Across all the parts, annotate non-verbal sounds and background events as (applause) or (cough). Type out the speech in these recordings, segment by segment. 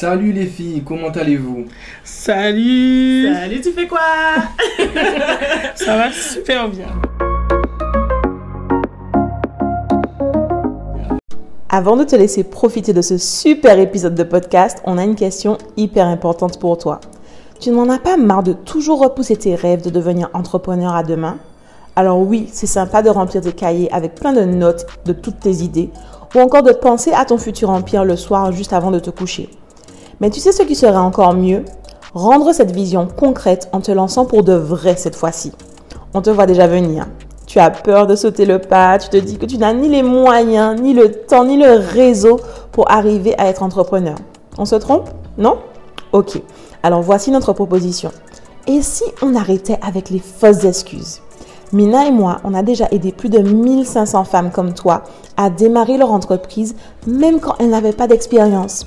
Salut les filles, comment allez-vous? Salut Salut, tu fais quoi? (laughs) Ça va super bien. Avant de te laisser profiter de ce super épisode de podcast, on a une question hyper importante pour toi. Tu n'en as pas marre de toujours repousser tes rêves de devenir entrepreneur à demain? Alors oui, c'est sympa de remplir tes cahiers avec plein de notes de toutes tes idées ou encore de penser à ton futur empire le soir juste avant de te coucher. Mais tu sais ce qui serait encore mieux? Rendre cette vision concrète en te lançant pour de vrai cette fois-ci. On te voit déjà venir. Tu as peur de sauter le pas, tu te dis que tu n'as ni les moyens, ni le temps, ni le réseau pour arriver à être entrepreneur. On se trompe? Non? Ok. Alors voici notre proposition. Et si on arrêtait avec les fausses excuses? Mina et moi, on a déjà aidé plus de 1500 femmes comme toi à démarrer leur entreprise, même quand elles n'avaient pas d'expérience.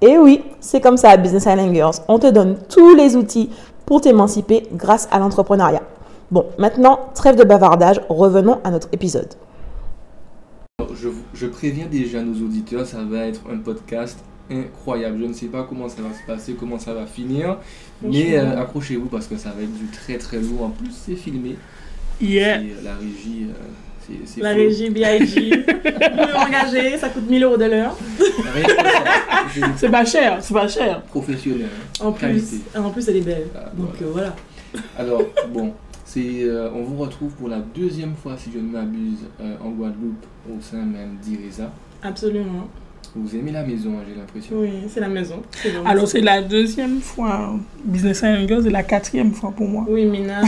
Et oui, c'est comme ça à Business Island Girls. On te donne tous les outils pour t'émanciper grâce à l'entrepreneuriat. Bon, maintenant, trêve de bavardage, revenons à notre épisode. je, je, préviens déjà nos auditeurs, ça va être un podcast incroyable. Je ne sais pas comment ça va se passer, comment ça va finir, mais euh, accrochez-vous parce que ça va être du très très lourd. En plus, c'est filmé. Yeah. la régie. Euh, la régie BIG. (laughs) Vous engagé, ça coûte 1000 euros de l'heure. c'est pas cher, c'est pas cher. Professionnel. En plus, en plus, elle est belle. Ah, Donc voilà. Euh, Alors, bon, c'est, euh, on vous retrouve pour la deuxième fois, si je ne m'abuse, euh, en Guadeloupe, au sein même d'Iresa. Absolument. Vous aimez la maison, hein, j'ai l'impression. Oui, c'est la maison. Alors, c'est la deuxième fois. Business and Girls, c'est la quatrième fois pour moi. Oui, Mina,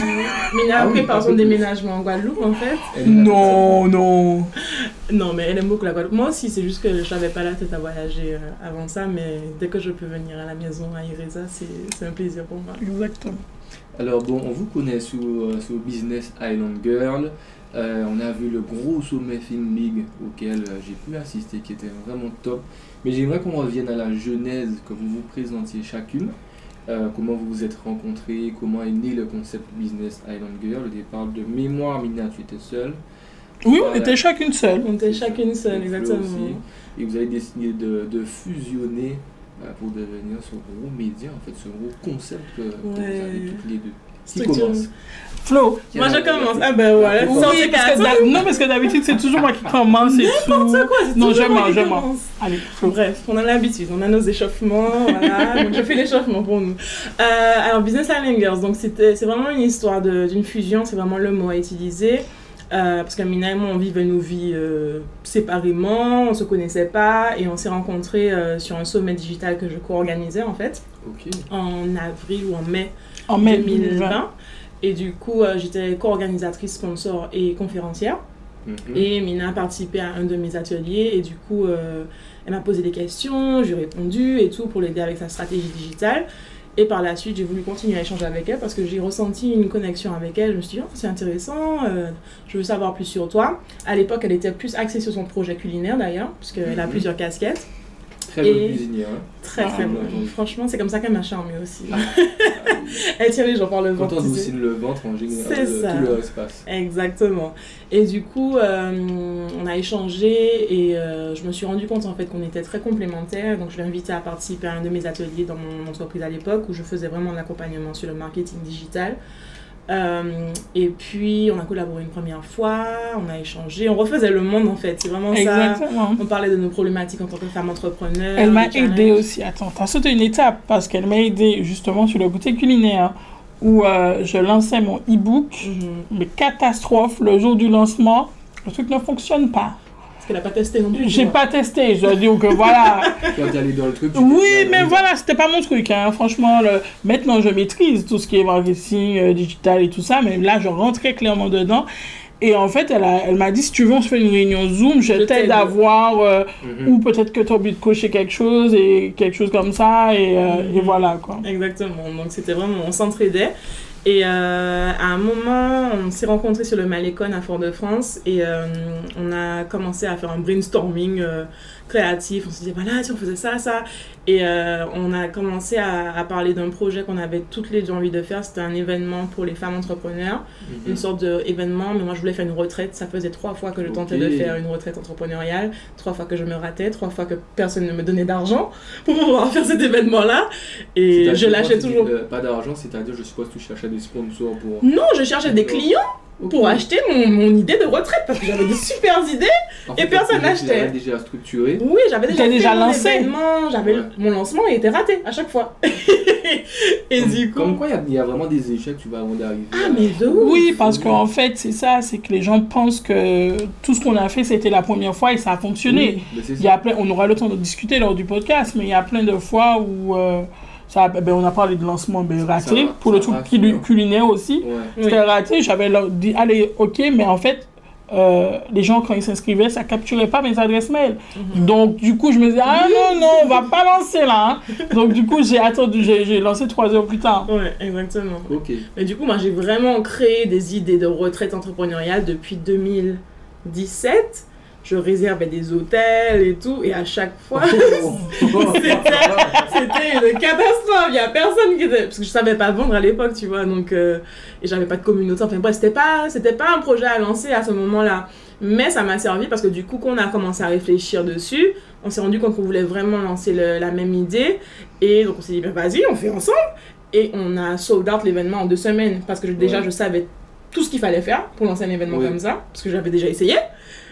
Mina a pris par son déménagement en Guadeloupe, en fait. Non, non. Non, mais elle aime beaucoup la Guadeloupe. Moi aussi, c'est juste que je n'avais pas la tête à voyager euh, avant ça, mais dès que je peux venir à la maison à Ireza, c'est un plaisir pour moi. Exactement. Alors, bon, on vous connaît sous, euh, sous Business Island Girl. Euh, on a vu le gros sommet Film League auquel euh, j'ai pu assister, qui était vraiment top. Mais j'aimerais qu'on revienne à la genèse, que vous vous présentiez chacune. Euh, comment vous vous êtes rencontrés, comment est né le concept Business Island Girl. Au départ de mémoire, Mina, tu étais seule. Oui, on était chacune seule. On était chacune seule, exactement. Et vous avez décidé de, de fusionner pour devenir ce gros média, en fait, ce gros concept que, vous avez toutes les deux. Qui commence? Flo. Moi je commence. Ah ben voilà. Oui, parce que non, parce que d'habitude c'est toujours moi qui commence et tout. N'importe quoi. Non, je mens, je mens. Allez, Flo. Bref, on a l'habitude, on a nos échauffements, (laughs) voilà. donc je fais l'échauffement pour nous. Euh, alors Business donc c'est vraiment une histoire d'une fusion, c'est vraiment le mot à utiliser. Euh, parce que Mina et moi, on vivait nos vies euh, séparément, on se connaissait pas et on s'est rencontrés euh, sur un sommet digital que je co-organisais en fait, en avril ou en mai, en mai 2020. Et du coup, j'étais co-organisatrice, sponsor et conférencière. Mhm. Et Mina a participé à un de mes ateliers et du coup, elle m'a posé des questions, j'ai répondu et tout pour l'aider avec sa stratégie digitale. Et par la suite, j'ai voulu continuer à échanger avec elle parce que j'ai ressenti une connexion avec elle. Je me suis dit, oh, c'est intéressant, euh, je veux savoir plus sur toi. À l'époque, elle était plus axée sur son projet culinaire d'ailleurs, puisqu'elle a mhm. plusieurs casquettes. Très bonne cuisinière. Hein. Très très ah, bonne. Franchement, c'est comme ça qu'elle m'a charmé aussi. (laughs) Elle tire les gens par le ventre. Quand on dessine le ventre, en général, ça. tout le espace. Exactement. Et du coup, euh, on a échangé et euh, je me suis rendu compte en fait qu'on était très complémentaires. Donc, je l'ai invitée à participer à un de mes ateliers dans mon entreprise à l'époque où je faisais vraiment de l'accompagnement sur le marketing digital. Euh, et puis, on a collaboré une première fois, on a échangé, on refaisait le monde en fait. C'est vraiment Exactement. ça. On parlait de nos problématiques en tant que femme entrepreneur. Elle m'a aidé aussi. Attends, t'as sauté une étape parce qu'elle m'a aidé justement sur le boutique culinaire où euh, je lançais mon e-book. Mhm. Mais catastrophe, le jour du lancement, le truc ne fonctionne pas qu'elle n'a pas testé non plus. J'ai pas testé, je dis que voilà. (laughs) dans le truc. Oui, mais voilà, c'était pas mon truc. Hein. Franchement, le... maintenant je maîtrise tout ce qui est marketing euh, digital et tout ça, mais là je rentrais clairement dedans. Et en fait, elle, a- elle m'a dit, si tu veux, on se fait une réunion Zoom, je, Je t'aide t'aide. à voir, euh, Mhm. ou peut-être que tu as envie de cocher quelque chose, et quelque chose comme ça, et, euh, Mhm. et voilà, quoi. Exactement. Donc c'était vraiment, on s'entraidait. Et euh, à un moment, on s'est rencontrés sur le Malécon à Fort-de-France et euh, on a commencé à faire un brainstorming euh, créatif. On se disait, voilà, si on faisait ça, ça. Et euh, on a commencé à, à parler d'un projet qu'on avait toutes les deux envie de faire. C'était un événement pour les femmes entrepreneurs, Mhm. une sorte d'événement. Mais moi, je voulais faire une retraite. Ça faisait trois fois que je tentais de faire une retraite entrepreneuriale, trois fois que je me ratais, trois fois que personne ne me donnait d'argent pour pouvoir faire cet événement-là. Et je lâchais toujours. Pas d'argent, c'est-à-dire, je suppose que tu cherchais des sponsors pour. Non, je cherchais des clients pour acheter mon, mon idée de retraite parce que j'avais des super idées. En et personne n'achetait. déjà structuré. Oui, j'avais déjà, déjà mon lancé. j'avais Ouais. mon lancement il était raté à chaque fois. (laughs) et Comme- du coup. Comme quoi, il y a- il y, a vraiment des échecs, tu vas avant d'arriver. Ah, à- mais de ouf! Oui, parce qu'en fait, c'est ça, c'est que les gens pensent que tout ce qu'on a fait, c'était la première fois et ça a fonctionné. Oui, Il y a plein, on aura le temps de discuter lors du podcast, mais il y a plein de fois où euh, ça, a- ben, on a parlé de lancement ben, raté, va, pour le truc culinaire aussi. Ouais. Oui. C'était raté, j'avais leur dit, allez, ok, mais en fait, euh, les gens, quand ils s'inscrivaient, ça capturait pas mes adresses mail. Mhm. Donc, du coup, je me disais, ah non, non, on va pas lancer là. hein. (laughs) Donc, du coup, j'ai attendu, j'ai lancé trois heures plus tard. Ouais, exactement. Ok. Et du coup, moi, j'ai vraiment créé des idées de retraite entrepreneuriale depuis 2017. Je réservais des hôtels et tout, et à chaque fois, (laughs) C'était une catastrophe. Il y a personne qui était. Parce que je savais pas vendre à l'époque, tu vois. Donc, euh, et j'avais pas de communauté. Enfin, bref, c'était pas, c'était pas un projet à lancer à ce moment-là. Mais ça m'a servi parce que du coup, quand on a commencé à réfléchir dessus, on s'est rendu compte qu'on voulait vraiment lancer le- la même idée. Et donc, on s'est dit, ben vas-y, on fait ensemble. Et on a sold out l'événement en deux semaines parce que je- déjà, Ouais. je savais tout ce qu'il fallait faire pour lancer un événement Ouais. comme ça. Parce que j'avais déjà essayé.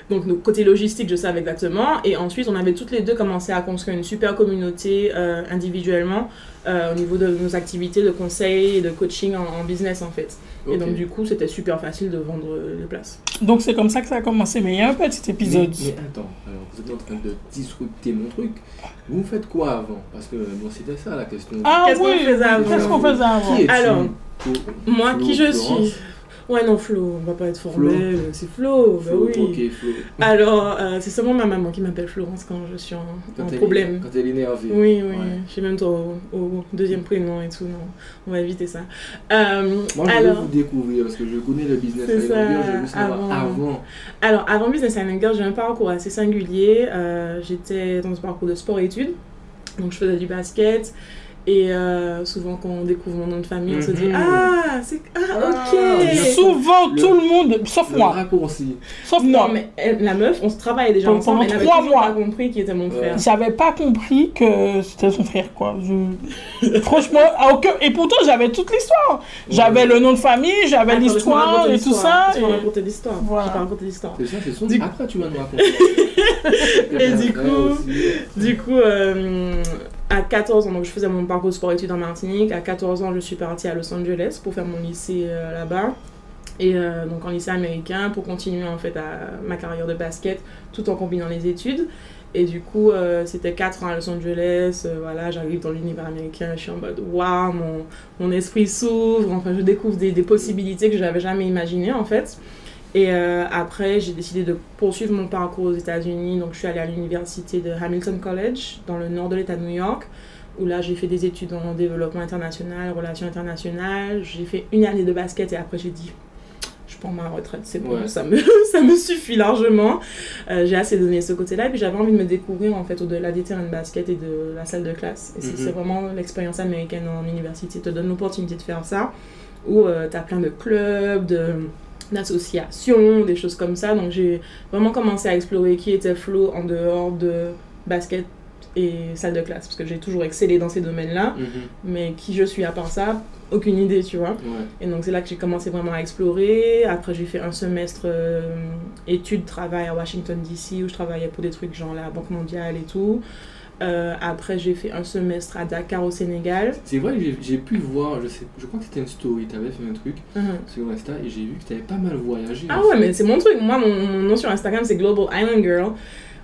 Donc, nos- côté logistique, je savais exactement. Et ensuite, on avait toutes les deux commencé à construire une super communauté euh, individuellement euh, au niveau de nos activités de conseil et de coaching en, en business, en fait. Et donc, du coup, c'était super facile de vendre euh, les places. Donc, c'est comme ça que ça a commencé. Mais il y a un petit épisode. Mais, mais attends, alors vous êtes en train de disrupter mon truc. Vous faites quoi avant? Parce que bon, c'était ça la question. Ah Qu'est-ce qu'on oui, faisait avant qu'est-ce qu'on faisait avant? Qui Alors, Moi, qui je suis? Ouais, non, Flo, on va pas être formel. C'est Flo, bah Flo, oui. ok, Flo. Alors, euh, c'est seulement ma maman qui m'appelle Florence quand je suis en, Quand problème. Quand elle est énervée. Oui, oui, Ouais. j'ai même toi au, au deuxième prénom et tout, non, on va éviter ça. Euh, Moi, je alors, veux vous découvrir parce que je connais le business ça, Lambert, je veux savoir avant. avant. alors, avant Business Girl, j'ai un parcours assez singulier. Euh, J'étais dans un parcours de sport-études, donc je faisais du basket. Et euh, souvent, quand on découvre mon nom de famille, on se dit Mhm. Ah, c'est. Ah, Ah, ok! bien Souvent, Le- tout le monde, sauf Le moi, raccourci. sauf Non, moi. mais elle- la meuf, on se travaillait déjà Pendant ensemble, avait trois mois. pas compris qui était mon Ouais. frère. J'avais pas compris que c'était son frère, quoi. Je- Franchement, à aucun- et pourtant j'avais toute l'histoire. J'avais le nom de famille, j'avais l'histoire raconter et tout ça. Laisse-moi et- raconter l'histoire. Voilà. Raconté l'histoire. C'est ça, c'est son. Du- Après, tu vas nous raconter. (laughs) Et du Ouais, coup-. Du coup, euh, à 14 ans, donc je faisais mon parcours sport-études en Martinique. À 14 ans, je suis partie à Los Angeles pour faire mon lycée euh, là-bas. Et euh, donc en lycée américain pour continuer en fait ma carrière de basket tout en combinant les études. Et du coup, euh, c'était 4 ans à Los Angeles. voilà, j'arrive dans l'univers américain. Je suis en mode waouh, mon, mon esprit s'ouvre. Enfin, je découvre des, des possibilités que j'avais jamais imaginées en fait. Et euh, après, j'ai décidé de poursuivre mon parcours aux États-Unis. Donc, je suis allée à l'université de Hamilton College, dans le nord de l'État de New York, où là, j'ai fait des études en développement international, relations internationales. J'ai fait une année de basket et après, j'ai dit, je prends ma retraite, c'est bon, Ouais. ça, me, (laughs) ça me suffit largement. Euh, j'ai assez donné ce côté-là. Et puis, j'avais envie de me découvrir, en fait, au-delà des terrains de basket et de la salle de classe. Et c'est Mhm. c'est vraiment l'expérience américaine en université te donne l'opportunité de faire ça, où tu as plein de clubs, de d'associations, des choses comme ça. Donc j'ai vraiment commencé à explorer qui était Flo en dehors de basket et salle de classe, parce que j'ai toujours excellé dans ces domaines-là, Mhm. mais qui je suis à part ça, aucune idée, tu vois. Ouais. Et donc c'est là que j'ai commencé vraiment à explorer. Après j'ai fait un semestre euh, études, travail à Washington DC, où je travaillais pour des trucs genre la Banque mondiale et tout. Euh, après j'ai fait un semestre à Dakar au Sénégal. C'est vrai que j'ai- pu voir, je, sais, je crois que c'était une story, tu avais fait un truc Mhm. sur Insta et j'ai vu que tu avais pas mal voyagé. Ah ouais, fait. mais c'est mon truc. Moi, mon, mon nom sur Instagram, c'est Global Island Girl.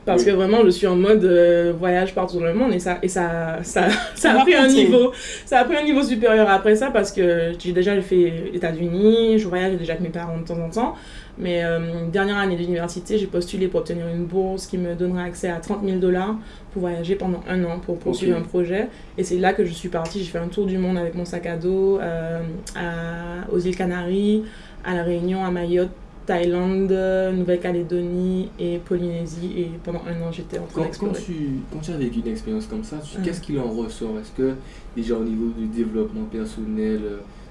Parce que vraiment, je suis en mode euh, voyage partout dans le monde et ça, et ça, ça, (laughs) ça, a pris un niveau, ça a pris un niveau supérieur après ça parce que j'ai déjà fait États-Unis, je voyage déjà avec mes parents de temps en temps. Mais euh, dernière année d'université, j'ai postulé pour obtenir une bourse qui me donnerait accès à 30 000 dollars pour voyager pendant un an pour poursuivre un projet. Et c'est là que je suis partie. J'ai fait un tour du monde avec mon sac à dos euh, à, aux îles Canaries, à La Réunion, à Mayotte, Thaïlande, Nouvelle-Calédonie et Polynésie. Et pendant un an, j'étais en train d'explorer. Quand tu, quand tu as vécu une expérience comme ça, qu'est-ce qu'il en ressort? Est-ce que, déjà au niveau du développement personnel,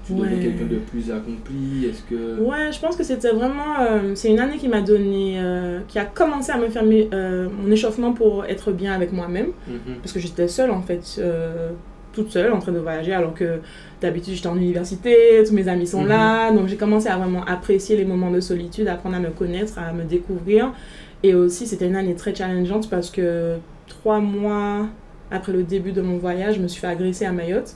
tu deviens quelqu'un de plus accompli Est-ce que... Ouais, je pense que c'était vraiment... Euh, c'est une année qui m'a donné... Euh, qui a commencé à me faire euh, mon échauffement pour être bien avec moi-même. Mhm. Parce que j'étais seule, en fait, toute seule, en train de voyager, alors que d'habitude, j'étais en université, tous mes amis sont mhm. là. Donc, j'ai commencé à vraiment apprécier les moments de solitude, apprendre à me connaître, à me découvrir. Et aussi, c'était une année très challengeante parce que trois mois après le début de mon voyage, je me suis fait agresser à Mayotte.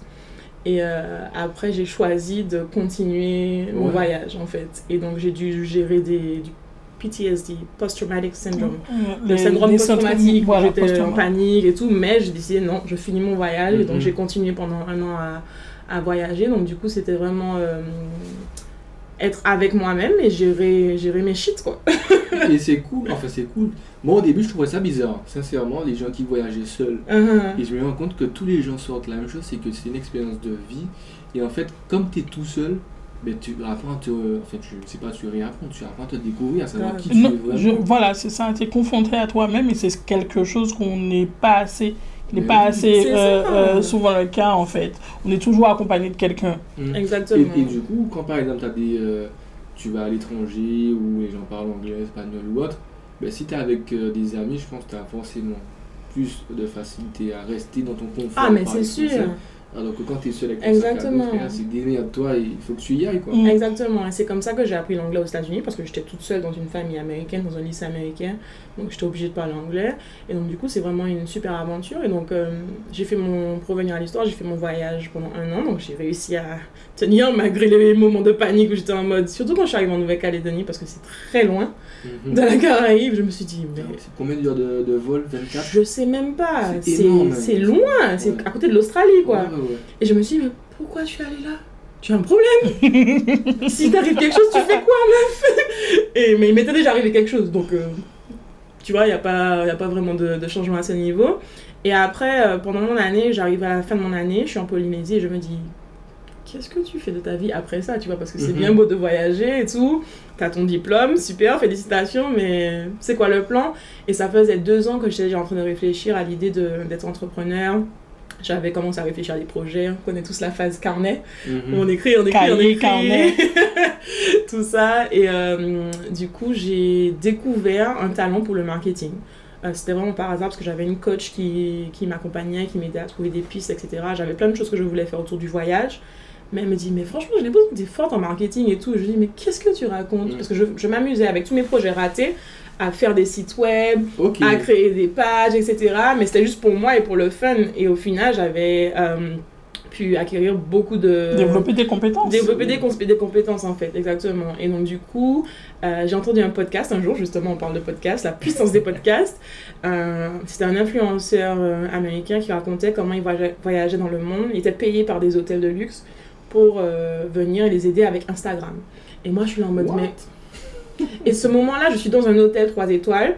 Et euh, après, j'ai choisi de continuer mon voyage, en fait. Et donc, j'ai dû gérer des, du PTSD, Post-Traumatic Syndrome, le syndrome post-traumatique, où j'étais en panique et tout. Mais j'ai décidé, non, je finis mon voyage. Et donc, mm-hmm. j'ai continué pendant un an à, à, voyager. Donc, du coup, c'était vraiment... Euh, être avec moi-même et gérer, gérer mes shit, quoi. (laughs) et c'est cool, enfin c'est cool. Moi au début je trouvais ça bizarre, sincèrement, les gens qui voyageaient seuls. Uh-huh. Et je me rends compte que tous les gens sortent la même chose, c'est que c'est une expérience de vie. Et en fait, comme tu es tout seul, mais ben, tu apprends à te. Enfin, tu sais pas, tu réapprends, tu apprends à te découvrir, à savoir qui tu es vraiment. voilà, c'est ça, tu es confronté à toi-même et c'est quelque chose qu'on n'est pas assez n'est pas assez euh, euh, souvent le cas en fait. On est toujours accompagné de quelqu'un. Mm. Exactement. Et, du coup, quand par exemple as des, euh, tu vas à l'étranger ou les gens parlent anglais, espagnol ou autre, ben, si tu es avec des amis, je pense que tu as forcément plus de facilité à rester dans ton confort. Ah, mais c'est sûr. Alors que quand tu es seul avec Exactement. c'est d'aimer à toi, il faut que tu y ailles. Quoi. Mm. Exactement. Et c'est comme ça que j'ai appris l'anglais aux États-Unis parce que j'étais toute seule dans une famille américaine, dans un lycée américain. Donc j'étais obligée de parler anglais. Et donc du coup, c'est vraiment une super aventure. Et donc euh, j'ai fait mon, pour revenir à l'histoire, j'ai fait mon voyage pendant un an. Donc j'ai réussi à tenir malgré les moments de panique où j'étais en mode, surtout quand je suis arrivée en Nouvelle-Calédonie parce que c'est très loin mhm. de la Caraïbe. Je me suis dit, mais. C'est combien d'heures de, de, vol 24 Je sais même pas. C'est loin. C'est à côté de l'Australie, quoi. Et je me suis dit, mais pourquoi je suis allée là? Tu as un problème? (laughs) Si t'arrive quelque chose, tu fais quoi, meuf Et, Mais il m'était déjà arrivé quelque chose, donc euh, tu vois, il n'y a, pas, y a pas vraiment de, de, changement à ce niveau. Et après, euh, pendant mon année, j'arrive à la fin de mon année, je suis en Polynésie et je me dis, qu'est-ce que tu fais de ta vie après ça, tu vois, parce que c'est mhm. bien beau de voyager et tout, t'as ton diplôme, super, félicitations, mais c'est quoi le plan? Et ça faisait deux ans que j'étais déjà en train de réfléchir à l'idée d'être entrepreneur, j'avais commencé à réfléchir à des projets. On connaît tous la phase carnet. Mhm. On écrit, on écrit, on écrit. Carnet. (laughs) tout ça. Et euh, du coup, j'ai découvert un talent pour le marketing. Euh, c'était vraiment par hasard parce que j'avais une coach qui, qui m'accompagnait, qui m'aidait à trouver des pistes, etc. J'avais plein de choses que je voulais faire autour du voyage. Mais elle me dit, mais franchement, je n'ai pas des fortes en marketing et tout. je lui dis, mais qu'est-ce que tu racontes? Parce que je, je m'amusais avec tous mes projets ratés à faire des sites web, à créer des pages, etc. Mais c'était juste pour moi et pour le fun. Et au final, j'avais euh, pu acquérir beaucoup de... Développer des compétences. Développer des, des compétences, en fait, exactement. Et donc, du coup, euh, j'ai entendu un podcast un jour, justement, on parle de podcast, la puissance des podcasts. Euh, c'était un influenceur américain qui racontait comment il voyageait dans le monde. Il était payé par des hôtels de luxe pour venir les aider avec Instagram. Et moi, je suis là en mode, mais et ce moment-là, je suis dans un hôtel 3 étoiles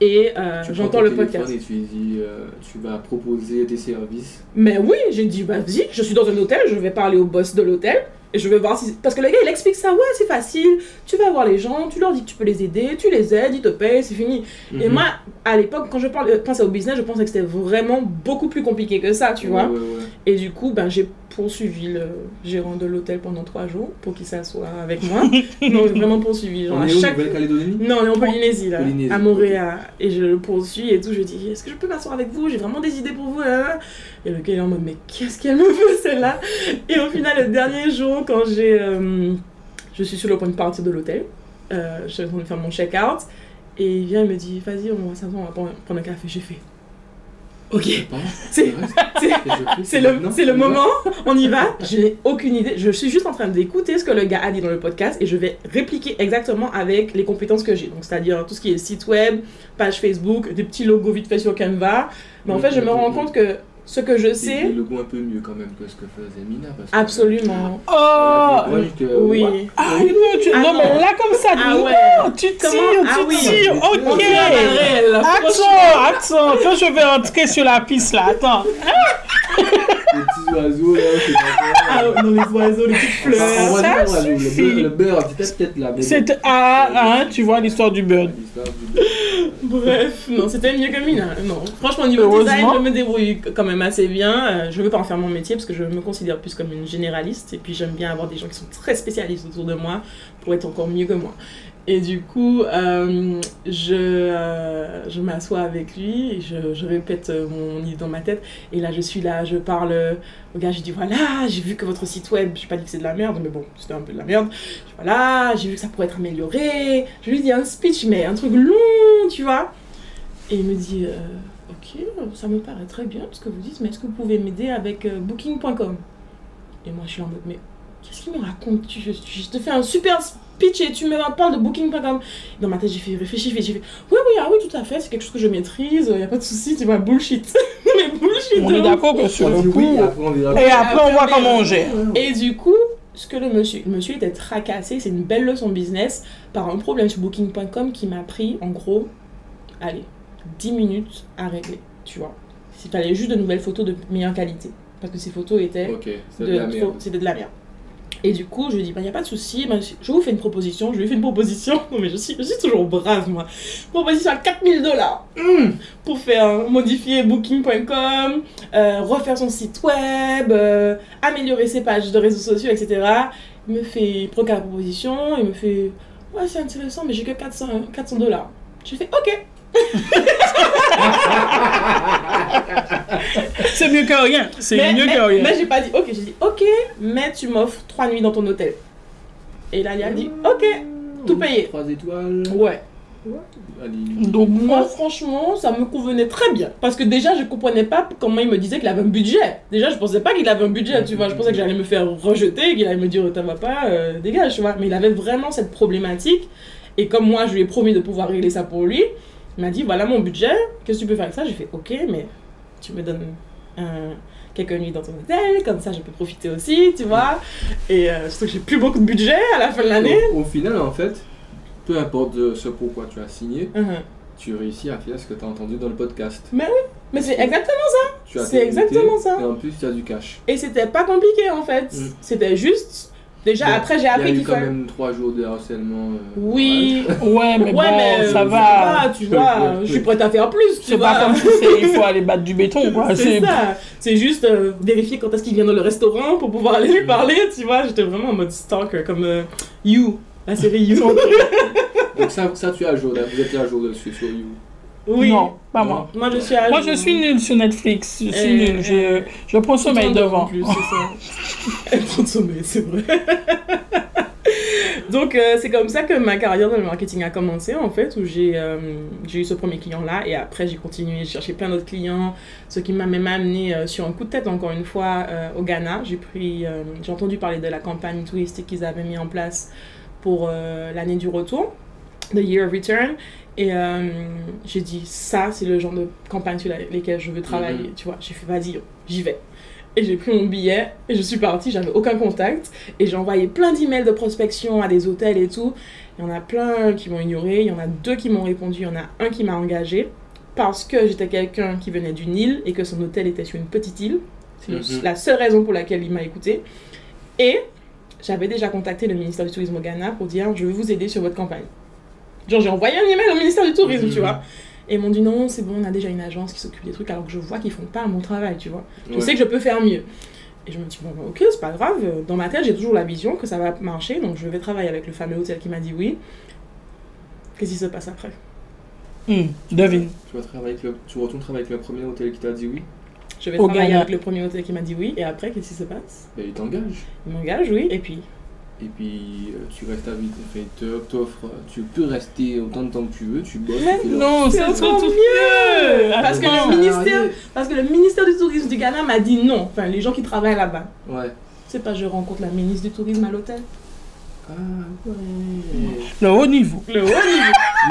et euh, j'entends le podcast. Et tu dis, euh, tu vas proposer tes services. Mais oui, j'ai dit, vas-y, je suis dans un hôtel, je vais parler au boss de l'hôtel. Et je vais voir si. Parce que le gars, il explique ça, ouais, c'est facile. Tu vas voir les gens, tu leur dis que tu peux les aider, tu les aides, ils te payent, c'est fini. Et mhm. moi, à l'époque, quand je parle, pensais au business, je pensais que c'était vraiment beaucoup plus compliqué que ça, tu vois. Et du coup, ben, j'ai poursuivi le gérant de l'hôtel pendant trois jours pour qu'il s'assoie avec moi. (laughs) non, vraiment poursuivi. Genre, on est à chaque... calédonie Non, on est en Polynésie, là, à Montréal. Et je le poursuis et tout. Je dis, est-ce que je peux m'asseoir avec vous? J'ai vraiment des idées pour vous. Hein et le gars, il est en mode, mais qu'est-ce qu'elle me veut, celle-là? Et au final, le dernier jour, quand j'ai... Euh, je suis sur le point de partir de l'hôtel, euh, je suis en train de faire mon check-out, et il vient, il me dit, vas-y, on va s'asseoir, on va prendre un café. J'ai fait Ok, c'est le, le moment, on y va. Je n'ai aucune idée. Je suis juste en train d'écouter ce que le gars a dit dans le podcast et je vais répliquer exactement avec les compétences que j'ai. Donc, c'est-à-dire tout ce qui est site web, page Facebook, des petits logos vite fait sur Canva. Mais en fait, je me rends compte que ce que je sais. le goût un peu mieux quand même que ce que faisait Mina. Parce que, Absolument. oh Oui. Ah, non, tu... non, mais là, comme ça, ah, ouais. tu tires, tu ah, oui. tires. Ok. Attends, attends. Quand je vais entrer sur la piste là, attends. Les petits oiseaux là, c'est pas Ah non, les oiseaux, les petites fleurs. On va ça le, le beurre, c'était peut-être là. C'est ah, hein, tu vois l'histoire du beurre. Bref, non, c'était mieux que Mina. Non, franchement, au niveau design, je me débrouille quand même assez bien. Euh, je veux pas en faire mon métier parce que je me considère plus comme une généraliste et puis j'aime bien avoir des gens qui sont très spécialistes autour de moi pour être encore mieux que moi. Et du coup, euh, je, euh, je m'assois avec lui, et je, je, répète mon idée dans ma tête. Et là, je suis là, je parle au gars, je dis voilà, j'ai vu que votre site web, je pas dit que c'est de la merde, mais bon, c'était un peu de la merde. voilà, j'ai vu que ça pourrait être amélioré. Je lui dis un speech, mais un truc long, tu vois. Et il me dit euh, ok, ça me paraît très bien ce que vous dites, mais est-ce que vous pouvez m'aider avec booking.com Et moi, je suis en mode mais qu'est-ce qu'il me raconte? Je, je te fais un super pitch et tu me parles de Booking.com. Dans ma tête, j'ai fait réfléchir, j'ai fait oui, oui, ah oui, tout à fait, c'est quelque chose que je maîtrise, il n'y a pas de souci, tu vois, bullshit. (laughs) mais bullshit. On est d'accord que sur le coup. Et après, on voit comment on gère. Et du coup, ce que le monsieur, le monsieur était tracassé, c'est une belle leçon business par un problème sur Booking.com qui m'a pris en gros, allez, 10 minutes à régler, tu vois. Il fallait juste de nouvelles photos de meilleure qualité. Parce que ces photos étaient. Ok, c'était de, de, C'était de la merde. Et du coup, je lui dis, il bah, n'y a pas de souci, bah, je vous fais une proposition. Je lui fais une proposition. (laughs) Non, mais je suis, je suis toujours brave, moi. Proposition à 4000 dollars hmm. pour faire modifier booking.com, euh, refaire son site web, euh, améliorer ses pages de réseaux sociaux, etc. Il me fait, il prend la proposition, il me fait, ouais, c'est intéressant, mais j'ai que 400 dollars. J'ai fait, ok. (laughs) c'est mieux que rien. C'est mieux que rien. Mais j'ai pas dit ok, j'ai dit ok, mais tu m'offres trois nuits dans ton hôtel. Et là, il a dit ok, tout payé. Trois étoiles. Ouais. Donc moi franchement ça me convenait très bien parce que déjà je comprenais pas comment il me disait qu'il avait un budget. Déjà je pensais pas qu'il avait un budget, tu vois, je pensais que j'allais me faire rejeter, qu'il allait me dire oh, t'en vas pas, euh, dégage, tu vois. Mais il avait vraiment cette problématique et comme moi je lui ai promis de pouvoir régler ça pour lui, il m'a dit voilà mon budget, qu'est-ce que tu peux faire avec ça? J'ai fait ok, mais tu me donnes quelques nuits dans ton hôtel, comme ça je peux profiter aussi, tu vois. Et euh, surtout que j'ai plus beaucoup de budget à la fin de l'année. Au, final, en fait, peu importe ce pourquoi tu as signé, uh-huh. tu réussis à faire ce que tu as entendu dans le podcast. Mais oui, mais c'est exactement ça. C'est exactement ça. Et en plus, tu as du cash. Et c'était pas compliqué en fait. Mm. C'était juste Déjà, après, j'ai appris qu'il fallait. Il y a eu quand même trois jours de harcèlement. Euh, oui. Ouais, mais bon, ça va. tu vois, je suis prête à faire plus. C'est pas comme si il faut (laughs) aller battre du béton, quoi. C'est ça. C'est juste euh, vérifier quand est-ce qu'il vient dans le restaurant pour pouvoir aller lui parler, tu vois. J'étais vraiment en mode stalker, comme euh, You, la série You. (laughs) (laughs) Donc ça, ça, tu as à jour, vous êtes à jour dessus sur You. Oui. Non, pas moi. Moi, je suis à Moi, je suis nulle sur Netflix. Je suis nulle. Je, je prends sommeil devant. Plus, ça. (laughs) Elle prend sommeil, c'est vrai. (laughs) Donc, euh, c'est comme ça que ma carrière dans le marketing a commencé, en fait, où j'ai euh, j'ai eu ce premier client-là. Et après, j'ai continué, j'ai cherché plein d'autres clients. Ce qui m'a même amené euh, sur un coup de tête, encore une fois, au Ghana. J'ai pris, j'ai entendu parler de la campagne touristique qu'ils avaient mis en place pour l'année du retour, The Year of Return. Et euh, j'ai dit, ça, c'est le genre de campagne sur lesquelles je veux travailler. Mhm. Tu vois, j'ai fait, vas-y, j'y vais. Et j'ai pris mon billet et je suis partie, j'avais aucun contact. Et j'ai envoyé plein d'emails de prospection à des hôtels et tout. Il y en a plein qui m'ont ignoré, il y en a deux qui m'ont répondu, il y en a un qui m'a engagé. Parce que j'étais quelqu'un qui venait d'une île et que son hôtel était sur une petite île. C'est mhm. la seule raison pour laquelle il m'a écouté. Et j'avais déjà contacté le ministère du Tourisme au Ghana pour dire, je veux vous aider sur votre campagne. Genre, j'ai envoyé un email au ministère du Tourisme, tu mhm. vois. Et ils m'ont dit non, c'est bon, on a déjà une agence qui s'occupe des trucs, alors que je vois qu'ils font pas mon travail, tu vois. Je sais que je peux faire mieux. Et je me dis, bon, bah, ok, c'est pas grave. Dans ma tête, j'ai toujours la vision que ça va marcher, donc je vais travailler avec le fameux hôtel qui m'a dit oui. Qu'est-ce qui se passe après? Devine. Tu, vas travailler avec le... tu retournes travailler avec le premier hôtel qui t'a dit oui? Je vais travailler avec le premier hôtel qui m'a dit oui, et après, qu'est-ce qui se passe? Ben, Il t'engage. Il m'engage, oui, et puis et puis euh, tu restes à 8 enfin, t'offres, tu peux rester autant de temps que tu veux, tu bosses. Tu (laughs) non, c'est encore tout mieux parce que, le ministère, parce que le ministère du Tourisme du Ghana m'a dit non. Enfin, les gens qui travaillent là-bas. Ouais. C'est pas, je rencontre la ministre du Tourisme à l'hôtel. Ah ouais. Le haut niveau. Le haut niveau. (laughs)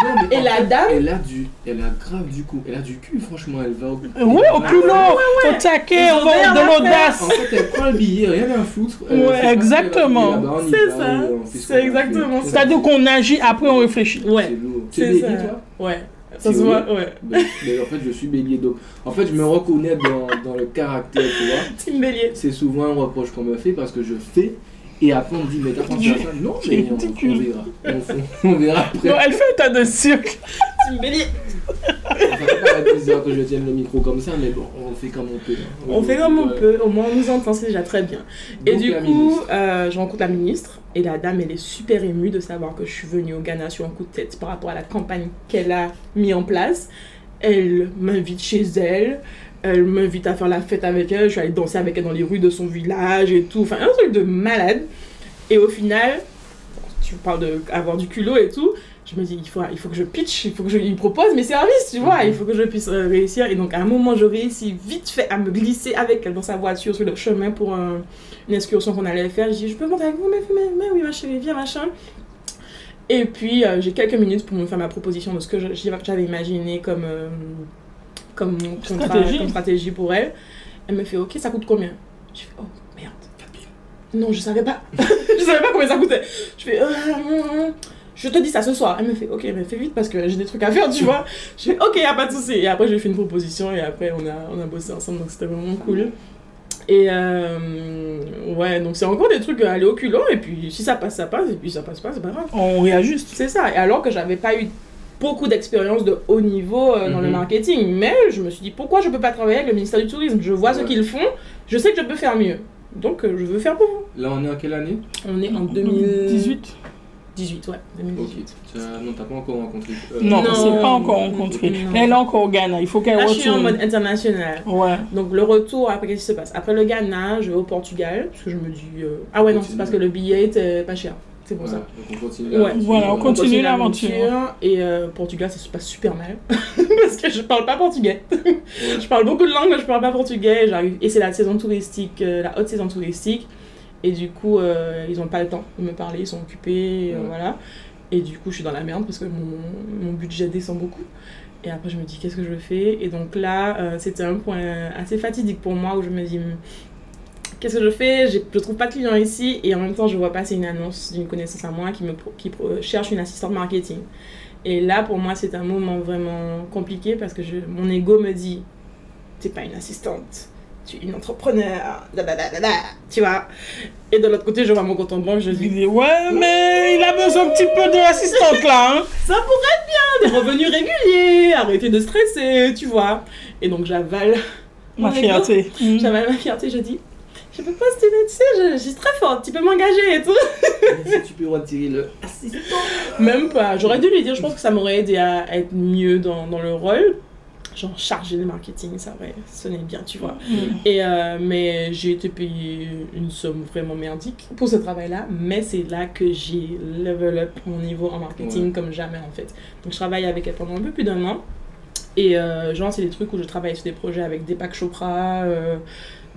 Non, Et la fait, dame Elle a du. Elle a grave du coup. Elle a du cul, franchement, elle va au. Oui, au culot, au taquet, on va de l'audace. En fait, elle prend le billet, rien à foutre. elle Ouais, exactement. C'est ça. C'est exactement ça. C'est-à-dire qu'on agit, après on réfléchit. Ouais, C'est ça. toi Ouais, ça se voit, ouais. Mais en fait, je suis bélier. Donc, en fait, je me reconnais dans, dans le caractère, tu vois. (laughs) Team Bélier. C'est souvent un reproche qu'on me fait parce que je fais et après on me dit, mais t'as pensé à ça? Non, mais on, verra. On, (laughs) on verra après. Non, elle fait un tas de cirque. Team Bélier. Ça fait pas plaisir que je tienne le micro comme ça, mais bon, on fait comme on peut. hein. On fait comme on peut, au moins on nous entend, c'est déjà très bien. Et Donc, du coup, euh, je rencontre la ministre et la dame, elle est super émue de savoir que je suis venue au Ghana sur un coup de tête par rapport à la campagne qu'elle a mis en place. Elle m'invite chez elle, elle m'invite à faire la fête avec elle, je suis allée danser avec elle dans les rues de son village et tout, enfin un truc de malade. Et au final, tu parles d'avoir du culot et tout, je me dis, il faut, il faut que je pitch, il faut que je lui propose mes services, tu vois, il faut que je puisse euh, réussir. Et donc, à un moment, je réussis vite fait à me glisser avec elle dans sa voiture sur le chemin pour un- une excursion qu'on allait faire. Je dis, je peux monter avec vous, mais, mais, mais oui, ma chérie, viens, machin. Et puis, euh, j'ai quelques minutes pour me faire ma proposition de ce que j'avais imaginé comme, euh, comme, contrat- Stratégie. comme stratégie pour elle. Elle me fait, ok, ça coûte combien? Je fais, oh merde. Non, je savais pas. (laughs) je savais pas combien ça coûtait. Je fais, euh, je te dis ça ce soir. Elle me fait, ok, mais fais vite parce que j'ai des trucs à faire, tu (laughs) vois. Je fais, ok, y a pas de souci. Et après, j'ai fait une proposition et après, on a, on a bossé ensemble, donc c'était vraiment cool. Et euh, ouais, donc c'est encore des trucs à aller au culot, et puis si ça passe, ça passe, et puis ça passe pas, c'est pas grave. On réajuste. C'est ça. Et alors que j'avais pas eu beaucoup d'expérience de haut niveau euh, dans le Mhm. marketing, mais je me suis dit pourquoi je peux pas travailler avec le ministère du Tourisme? Je vois ce qu'ils font, je sais que je peux faire mieux. Donc euh, je veux faire pour vous. Là, on est en quelle année? On est en 2018. 18. ouais, 2018. Ok. Ça- non, t'as pas encore rencontré. euh, Non, Non. c'est pas encore rencontré. Non. Elle est encore au Ghana. Il faut qu'elle Là, je suis en retourne. mode international. Ouais. Donc le retour, après, qu'est-ce qui se passe? Après le Ghana, je vais au Portugal, parce que je me dis... euh, Ah ouais, non, c'est parce que le billet était pas cher. C'est pour ça. donc on continue. Ouais. Voilà, on On continue l'aventure. Et euh, Portugal, ça se passe super mal. (laughs) parce que je parle pas portugais. Ouais. Je parle beaucoup de langues, mais je parle pas portugais. J'arrive et c'est la saison touristique, euh, la haute saison touristique. Et du coup, euh, ils ont pas le temps de me parler, ils sont occupés, euh, voilà. Et du coup, je suis dans la merde parce que mon, mon budget descend beaucoup. Et après, je me dis, qu'est-ce que je fais? Et donc là, c'était un point assez fatidique pour moi où je me dis, qu'est-ce que je fais? Je trouve pas de clients ici et en même temps, je vois passer une annonce d'une connaissance à moi qui, me, qui cherche une assistante marketing. Et là, pour moi, c'est un moment vraiment compliqué parce que je, mon ego me dit, t'es pas une assistante, tu es une entrepreneur, da, da, da, tu vois? Et de l'autre côté, je vois mon compte en banque, je dis, ouais, mais il a besoin un petit peu de l'assistante là. Hein. (laughs) ça pourrait être bien, des revenus réguliers, arrêtez de stresser, tu vois? Et donc, j'avale Ma fierté. Mm. J'avale ma fierté, je dis, je peux postuler, tu sais, je, je suis très forte, tu peux m'engager et tout. Si tu peux retirer le assistant. Même pas. J'aurais dû lui dire, je pense que ça m'aurait aidé à être mieux dans, dans le rôle. Genre chargé de marketing, ça aurait sonné bien, tu vois. Mm. Et euh, mais j'ai été payée une somme vraiment merdique pour ce travail-là. Mais c'est là que j'ai level up mon niveau en marketing Ouais. comme jamais en fait. Donc je travaille avec elle pendant un peu plus d'un an. Et euh, genre, c'est des trucs où je travaille sur des projets avec Deepak Chopra, euh,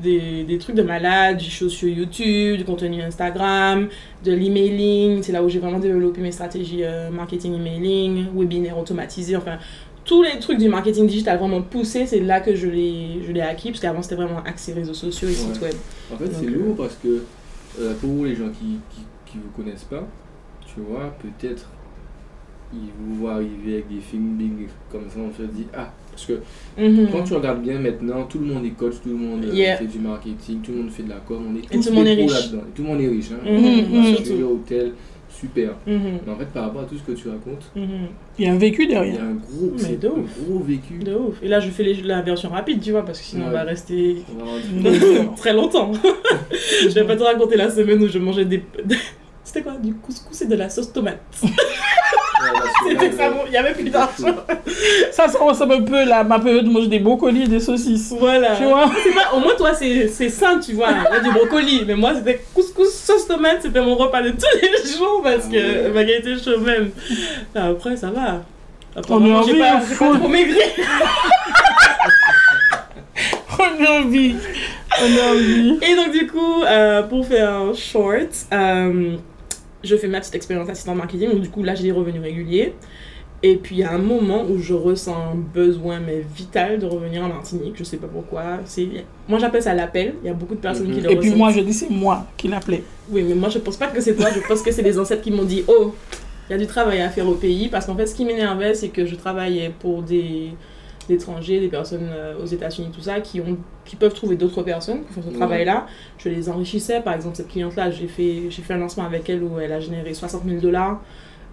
des, des trucs de malade, des choses sur YouTube, du contenu Instagram, de l'emailing. C'est là où j'ai vraiment développé mes stratégies euh, marketing emailing, webinaire automatisé, enfin tous les trucs du marketing digital vraiment poussés, c'est là que je l'ai je l'ai acquis, parce qu'avant c'était vraiment axé réseaux sociaux et sites Ouais. web. En fait, c'est Donc, euh, lourd parce que euh, pour les gens qui, qui, qui vous connaissent pas, tu vois, peut-être ils vous voient arriver avec des films big comme ça, on se dit ah. Parce que Mhm. quand tu regardes bien maintenant, tout le monde est coach, tout le monde euh, Yeah. fait du marketing, tout le monde fait de la com, on est Et tous tout le monde est pros riche. là-dedans. Et Tout le monde est riche. Hein. Mhm, Mhm, hôtel, super. Mhm. Mais en fait, par rapport à tout ce que tu racontes. Il y a un vécu il y a derrière. un gros, Mais de un ouf. gros vécu. De ouf. Et là, je fais les- la version rapide, tu vois, parce que sinon on va rester On va rentrer- (laughs) très longtemps. (laughs) je vais pas te raconter la semaine où je mangeais des. (laughs) C'était quoi? Du couscous et de la sauce tomate. C'était ça, il n'y avait plus d'argent. (laughs) Ça, ça ressemble un peu à ma période de manger des brocolis et des saucisses. Voilà. Tu vois? Pas, Au moins, toi, c'est sain, tu vois. Il y a du brocoli. Mais moi, c'était couscous sauce tomate. C'était mon repas de tous les jours parce que ma était chaud même. Après, ça va. Après, on moi, j'ai pas, pas trop maigri. (laughs) on a envie. On a envie. Et donc, du coup, euh, pour faire un short, euh, je fais ma petite expérience assistant marketing. Donc, du coup, là, j'ai des revenus réguliers. Et puis, il y a un moment où je ressens un besoin, mais vital, de revenir en Martinique. Je sais pas pourquoi. Moi, j'appelle ça l'appel. Il y a beaucoup de personnes qui le Et puis, moi, je dis c'est moi qui l'appelais. Oui, mais moi, je pense pas que c'est toi. Je pense que c'est les ancêtres qui m'ont dit Oh, il y a du travail à faire au pays. Parce qu'en fait, ce qui m'énervait, c'est que je travaillais pour des étrangers, des personnes euh, aux États-Unis, tout ça, qui, ont, qui peuvent trouver d'autres personnes qui font ce travail-là. Je les enrichissais. Par exemple, cette cliente-là, j'ai fait, fait un lancement avec elle où elle a généré 60 000 dollars.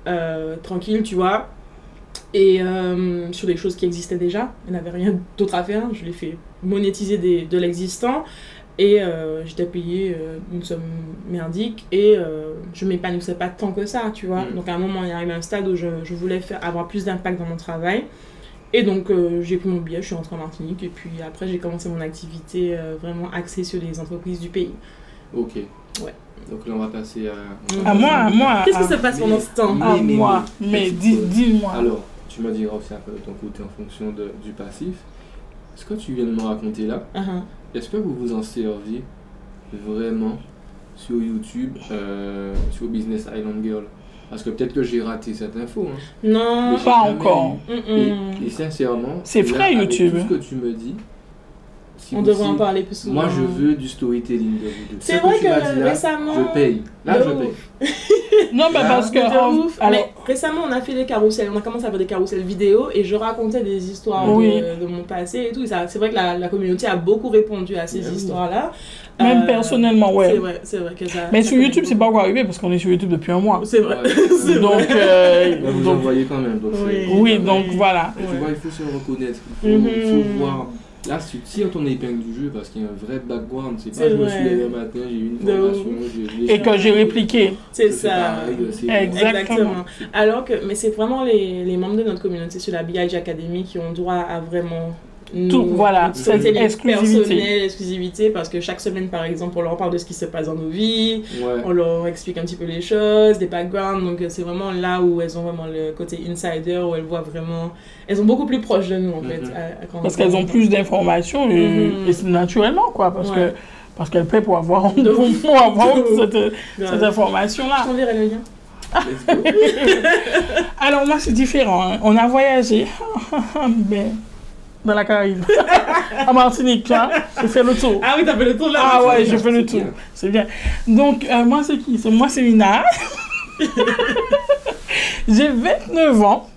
Euh, tranquille, tu vois. Et euh, sur des choses qui existaient déjà, elle n'avait rien d'autre à faire. Je l'ai fait monétiser des, de l'existant. Et euh, j'étais payé euh, une somme merdique et je m'épanouissais pas tant que ça, tu vois. Mm. Donc à un moment, il y arrivé un stade où je, je voulais faire, avoir plus d'impact dans mon travail. Et donc j'ai pris mon billet, je suis rentrée en Martinique et puis après j'ai commencé mon activité vraiment axée sur les entreprises du pays. Ok. Ouais. Donc là on va passer à... À moi, à moi. Qu'est-ce qui se passe pendant ce temps À moi. Mais dis-moi. Alors, tu m'as dit aussi un peu ton côté en fonction de, du passif. Ce que tu viens de me raconter là, uh-huh. est-ce que vous vous en servez vraiment sur YouTube, euh, sur Business Island Girl? Parce que peut-être que j'ai raté cette info. Hein. Non, pas encore. Et, sincèrement, c'est vrai YouTube. Tout ce que tu me dis, on devrait en parler plus souvent. Moi, je veux du storytelling de vous deux. C'est vrai que, récemment. Je paye. Là, je paye. (laughs) non, mais parce que. Alors... récemment, on a fait des carousels. On a commencé à faire des carousels vidéo et je racontais des histoires de, mon passé et tout. C'est vrai que la, communauté a beaucoup répondu à ces histoires-là. Même euh, personnellement, ouais. C'est vrai, c'est vrai que ça. Mais sur YouTube, c'est pas encore arrivé parce qu'on est sur YouTube depuis un mois. C'est vrai. (laughs) donc, euh, vous donc... envoyez quand même. Donc oui, donc voilà. Tu vois, il faut se reconnaître. Il faut, il faut mhm. voir Là, tu tires ton épingle du jeu parce qu'il y a un vrai background. C'est pas je me suis levé un matin, j'ai eu une formation, Et que j'ai répliqué. C'est ça. Exactement. Alors que, mais c'est vraiment les, les membres de notre communauté sur la BIG Academy qui ont droit à vraiment tout, voilà, cette exclusivité. exclusivité, parce que chaque semaine, par exemple, on leur parle de ce qui se passe dans nos vies, on leur explique un petit peu les choses, des backgrounds, donc c'est vraiment là où elles ont vraiment le côté insider, où elles voient vraiment, elles sont beaucoup plus proches de nous, en fait. Mm-hmm. parce qu'elles ont plus d'informations, et, c'est naturellement, quoi, parce que parce qu'elles paient pour avoir, pour avoir cette, cette information-là. Je t'enverrai le lien. (laughs) Alors moi c'est différent, hein. on a voyagé, mais (laughs) dans la Caraïbe. (laughs) à Martinique, hein. J'ai fait le tour. Ah oui, t'as fait le tour là Ah ouais, j'ai fait le tour. C'est bien. Donc, euh, moi, c'est qui? Moi, c'est Lina. (laughs) j'ai 29 ans.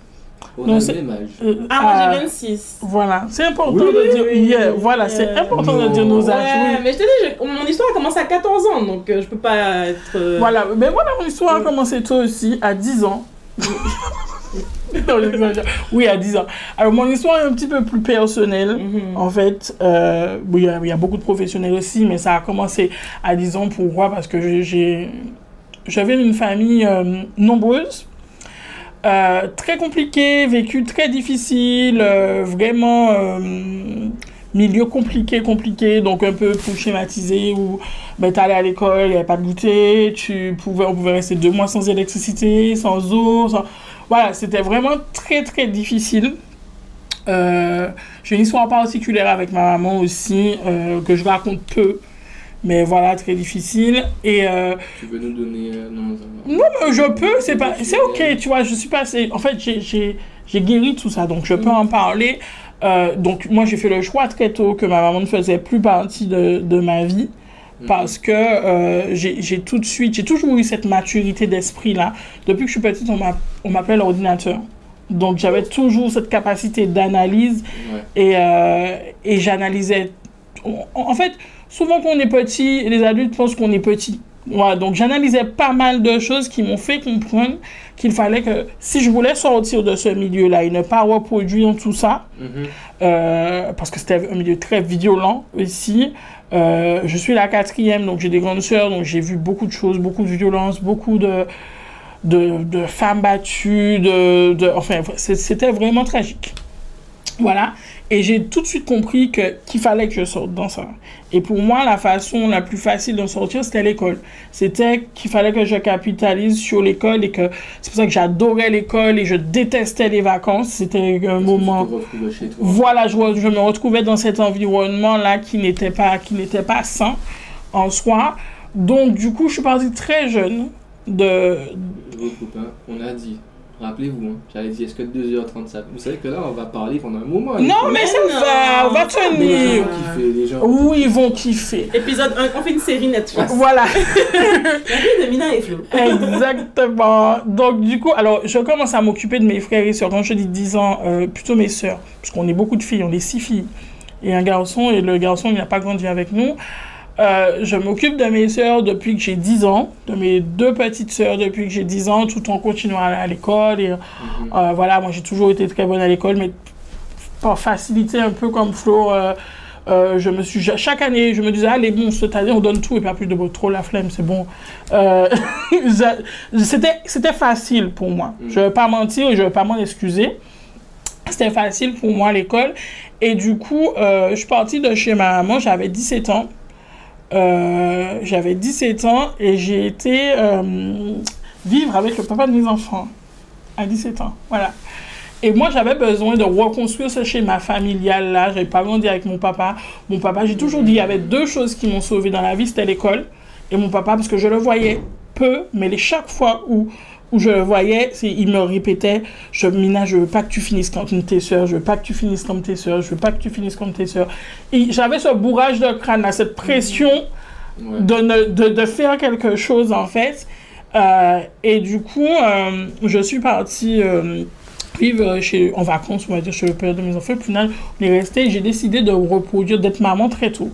On a le même âge. Euh, ah, moi j'ai 26. Voilà, c'est important de dire. Yeah, voilà, c'est important de dire nos âges. Ouais, mais je te dis, mon histoire a commencé à 14 ans, donc euh, je peux pas être. Voilà, mais voilà, mon histoire a commencé toi aussi à 10 ans. (laughs) (laughs) oui, à 10 ans. Alors, mon histoire est un petit peu plus personnelle. Mhm. En fait, euh, il y, a beaucoup de professionnels aussi, mais ça a commencé à 10 ans. Pourquoi Parce que j'avais une famille euh, nombreuse. Euh, très compliquée, vécu très difficile, vraiment milieu compliqué, compliqué, donc un peu pour schématiser, où ben, tu allais à l'école, il n'y avait pas de goûter, tu pouvais, on pouvait rester deux mois sans électricité, sans eau, sans voilà, c'était vraiment très très difficile. Euh, j'ai une histoire particulière avec ma maman aussi, euh, que je raconte peu. Mais voilà, très difficile. Et, euh, tu veux nous donner. non, non, mais je peux, c'est pas. C'est ok, tu vois, je suis passée. En fait, j'ai guéri tout ça, donc je peux en parler. donc, moi, j'ai fait le choix très tôt que ma maman ne faisait plus partie de, de ma vie parce que euh, j'ai tout de suite, j'ai toujours eu cette maturité d'esprit-là. Depuis que je suis petite, on m'appelait l'ordinateur. Donc j'avais toujours cette capacité d'analyse et, euh, et j'analysais. En fait, souvent quand on est petit, les adultes pensent qu'on est petit. Donc j'analysais pas mal de choses qui m'ont fait comprendre qu'il fallait que si je voulais sortir de ce milieu-là et ne pas reproduire tout ça, mm-hmm. euh, parce que c'était un milieu très violent aussi, euh, je suis la quatrième, donc j'ai des grandes sœurs, donc j'ai vu beaucoup de choses, beaucoup de violence, beaucoup de femmes battues, de, de enfin, c'était vraiment tragique. Voilà. Et j'ai tout de suite compris que qu'il fallait que je sorte dans ça. Et pour moi, la façon la plus facile de sortir, c'était l'école. C'était qu'il fallait que je capitalise sur l'école et que c'est pour ça que j'adorais l'école et je détestais les vacances. C'était un moment. Voilà, je, je, me retrouvais dans cet environnement-là qui n'était pas, qui n'était pas sain en soi. Donc, du coup, je suis partie très jeune de. Vos copains, on a dit Rappelez-vous, hein, j'avais dit est-ce que 2h35 Vous savez que là, on va parler pendant un moment. Non, mais ça va, on va tenir. Les gens vont kiffer, les gens. Oui, ils vont kiffer. Épisode 1, on fait une série Netflix. Voilà. (laughs) La vie de Mina et Flo. Exactement. Donc, du coup, alors, je commence à m'occuper de mes frères et sœurs. Quand je dis 10 ans, euh, plutôt mes sœurs. Parce qu'on est beaucoup de filles, on est 6 filles. Et un garçon, et le garçon, il n'a pas grandi avec nous. Euh, je m'occupe de mes sœurs depuis que j'ai 10 ans, de mes deux petites sœurs depuis que j'ai 10 ans, tout en continuant à aller à l'école. Et, mhm. euh, voilà, moi j'ai toujours été très bonne à l'école, mais par facilité un peu comme Flo, euh, je me suis chaque année, je me disais allez bon cette année on donne tout et pas plus de trop la flemme, c'est bon. (laughs) c'était c'était facile pour moi. Je mhm. Je vais pas mentir et je vais pas m'en excuser. C'était facile pour moi à l'école et du coup je suis partie de chez ma maman, j'avais 17 ans. Euh, j'avais 17 ans et j'ai été euh, vivre avec le papa de mes enfants à 17 ans. Voilà. Et moi, j'avais besoin de reconstruire ce schéma familial-là. J'avais pas grandi avec mon papa. Mon papa, j'ai toujours dit, il y avait deux choses qui m'ont sauvé dans la vie, c'était l'école et mon papa, parce que je le voyais peu, mais chaque fois où où je le voyais, il me répétait je, Mina, je veux pas que tu finisses comme tes soeurs, je veux pas que tu finisses comme tes soeurs, je veux pas que tu finisses comme tes soeurs. Et j'avais ce bourrage de crâne, là, cette pression de, de, de, faire quelque chose, en fait. Euh, et du coup, euh, je suis partie euh, vivre chez, en vacances, on va dire, chez le père de mes enfants. Au final, on est resté j'ai décidé de reproduire, d'être maman très tôt.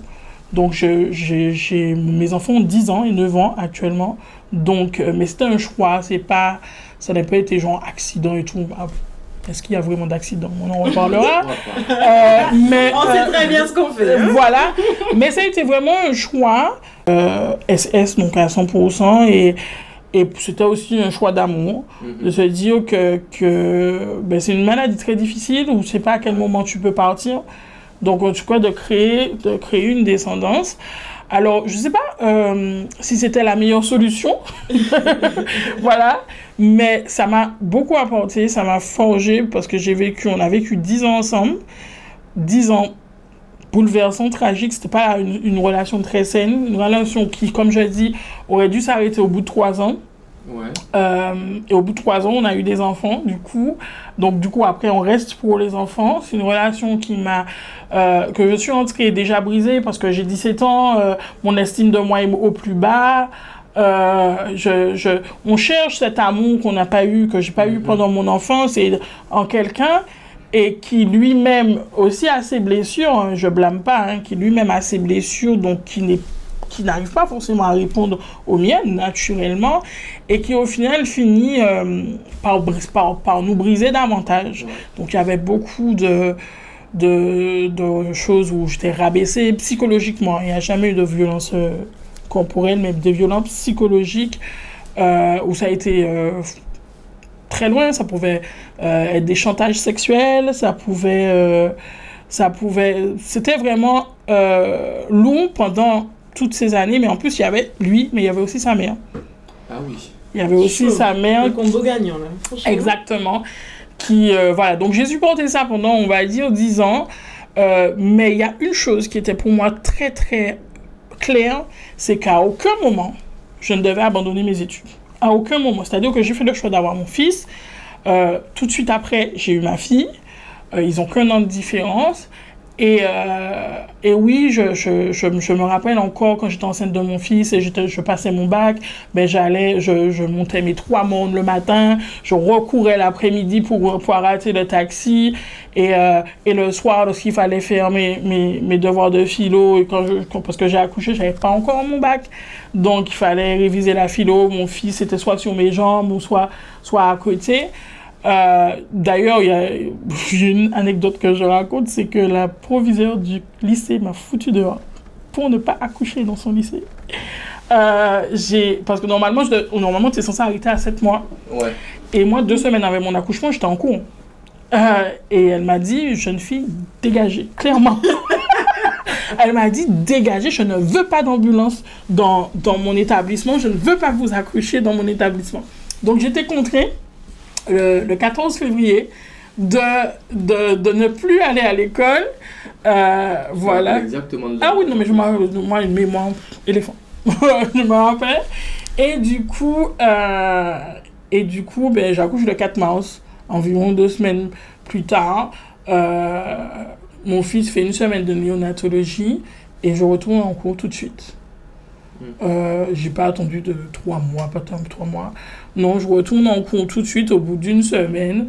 Donc, j'ai mes enfants ont 10 ans et 9 ans actuellement. Donc, euh, mais c'était un choix, c'est pas, ça n'a pas été genre accident et tout. Ah, est-ce qu'il y a vraiment d'accident? On en reparlera. (laughs) euh, mais, On sait euh, très bien ce qu'on fait. Hein. Voilà. Mais ça a été vraiment un choix. SS, donc à 100%. Et, et c'était aussi un choix d'amour. Mm-hmm. De se dire que, que ben, c'est une maladie très difficile où tu sais pas à quel moment tu peux partir. Donc, en tout cas, de créer, de créer une descendance. Alors, je ne sais pas euh, si c'était la meilleure solution. (laughs) voilà. Mais ça m'a beaucoup apporté, ça m'a forgé parce que j'ai vécu, on a vécu 10 ans ensemble. 10 ans bouleversants, tragiques. C'était pas une, une, relation très saine. Une relation qui, comme je l'ai dit, aurait dû s'arrêter au bout de 3 ans. Euh, et au bout de trois ans, on a eu des enfants, du coup. Donc, du coup, après, on reste pour les enfants. C'est une relation qui m'a, euh, que je suis entrée déjà brisée parce que j'ai 17 ans, euh, mon estime de moi est au plus bas. je, je, on cherche cet amour qu'on n'a pas eu, que j'ai pas eu mhm. pendant mon enfance et en quelqu'un et qui lui-même aussi a ses blessures, hein, je blâme pas, hein, qui lui-même a ses blessures, donc qui n'est qui n'arrive pas forcément à répondre aux miennes naturellement et qui au final finit euh, par, par, par, nous briser davantage. Donc il y avait beaucoup de, de, de choses où j'étais rabaissée psychologiquement. Il n'y a jamais eu de violence euh, corporelle, mais de violence psychologique euh, où ça a été très loin. Ça pouvait être des chantages sexuels, ça pouvait... ça pouvait... C'était vraiment long pendant toutes ces années, mais en plus, il y avait lui, mais il y avait aussi sa mère. Ah oui. Il y avait aussi sa mère. Le combo gagnant, là. Exactement. Qui, euh, voilà. Donc, j'ai supporté ça pendant, on va dire, 10 ans. Euh, mais il y a une chose qui était pour moi très, très claire, c'est qu'à aucun moment, je ne devais abandonner mes études. À aucun moment. C'est-à-dire que j'ai fait le choix d'avoir mon fils. Euh, tout de suite après, j'ai eu ma fille. ils ont qu'un an de différence. Et, euh, et oui, je, je, je, me rappelle encore quand j'étais enceinte de mon fils et je passais mon bac, ben j'allais, je, montais mes trois mondes le matin, je recourais l'après-midi pour pouvoir rater le taxi et, euh, et le soir, lorsqu'il fallait faire mes, mes, mes, devoirs de philo, et quand je, parce que j'ai accouché, j'avais pas encore mon bac, donc il fallait réviser la philo, mon fils était soit sur mes jambes ou soit, soit à côté. Euh, d'ailleurs, il y a une anecdote que je raconte, c'est que la proviseure du lycée m'a foutu dehors pour ne pas accoucher dans son lycée. euh, j'ai parce que normalement, je, normalement tu es censé arrêter à 7 mois. Ouais. Et moi, deux semaines avant mon accouchement, j'étais en cours. Euh, et elle m'a dit, jeune fille, dégagez, clairement. (laughs) elle m'a dit, dégagez, je ne veux pas d'ambulance dans, dans mon établissement, je ne veux pas vous accoucher dans mon établissement. Donc j'étais contrainte, le, le 14 février, de, de, de, ne plus aller à l'école. Euh, voilà. Exactement. Ah oui, non, mais je moi, une mémoire éléphant. (laughs) je me rappelle. Et du coup, euh, et du coup ben, j'accouche le 4 mars, environ deux semaines plus tard. Euh, mon fils fait une semaine de néonatologie et je retourne en cours tout de suite. Euh, j'ai pas attendu de trois mois, pas tant trois mois. Non, je retourne en cours tout de suite au bout d'une semaine.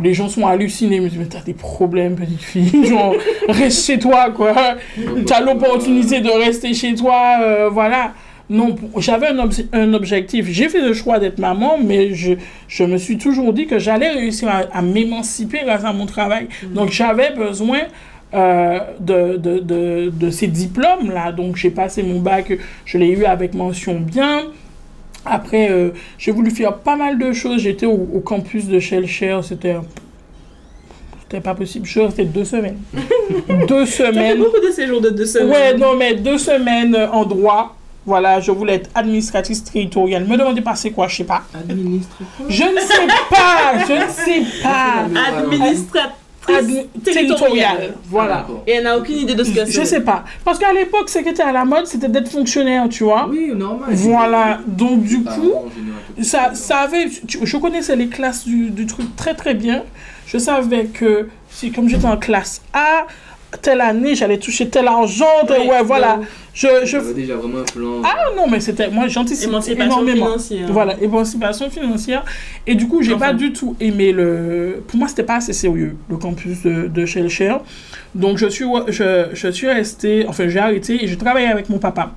Les gens sont hallucinés, ils me disent, mais t'as des problèmes, petite fille. (laughs) Genre, reste chez toi, quoi. T'as l'opportunité de rester chez toi, euh, voilà. Non, j'avais un, un, objectif. J'ai fait le choix d'être maman, mais je, je, me suis toujours dit que j'allais réussir à, m'émanciper grâce à mon travail. Mm. Donc, j'avais besoin euh, de, de, de, de, ces diplômes-là. Donc, j'ai passé mon bac, je l'ai eu avec mention bien. Après, euh, j'ai voulu faire pas mal de choses. J'étais au, au, campus de Shellshare. C'était c'était pas possible. Je suis restée deux semaines. (laughs) deux semaines. Fait beaucoup de séjours de deux semaines. Ouais, non, mais deux semaines en droit. Voilà, je voulais être administratrice territoriale. Me demandez pas c'est quoi, je sais pas. Administratrice Je ne sais pas, je ne sais pas. Administratrice territoriale. Voilà. Et elle n'a aucune idée de ce que c'est. Je sais pas. Parce qu'à l'époque, ce qui était à la mode, c'était d'être fonctionnaire, tu vois. Oui, normal. Voilà. Donc, du coup, ça, ça avait. Je connaissais les classes du, du truc très, très bien. Je savais que si, comme j'étais en classe A, telle année, j'allais toucher tel argent, ouais, voilà. Je, je... déjà vraiment un plan. Ah non, mais c'était. Moi, j'anticipais énormément. Financière. Voilà, émancipation financière. Et du coup, j'ai pas du tout aimé le. Pour moi, c'était pas assez sérieux, le campus de, de Shellshare. Donc, je suis, je, je suis restée. Enfin, j'ai arrêté et j'ai travaillé avec mon papa,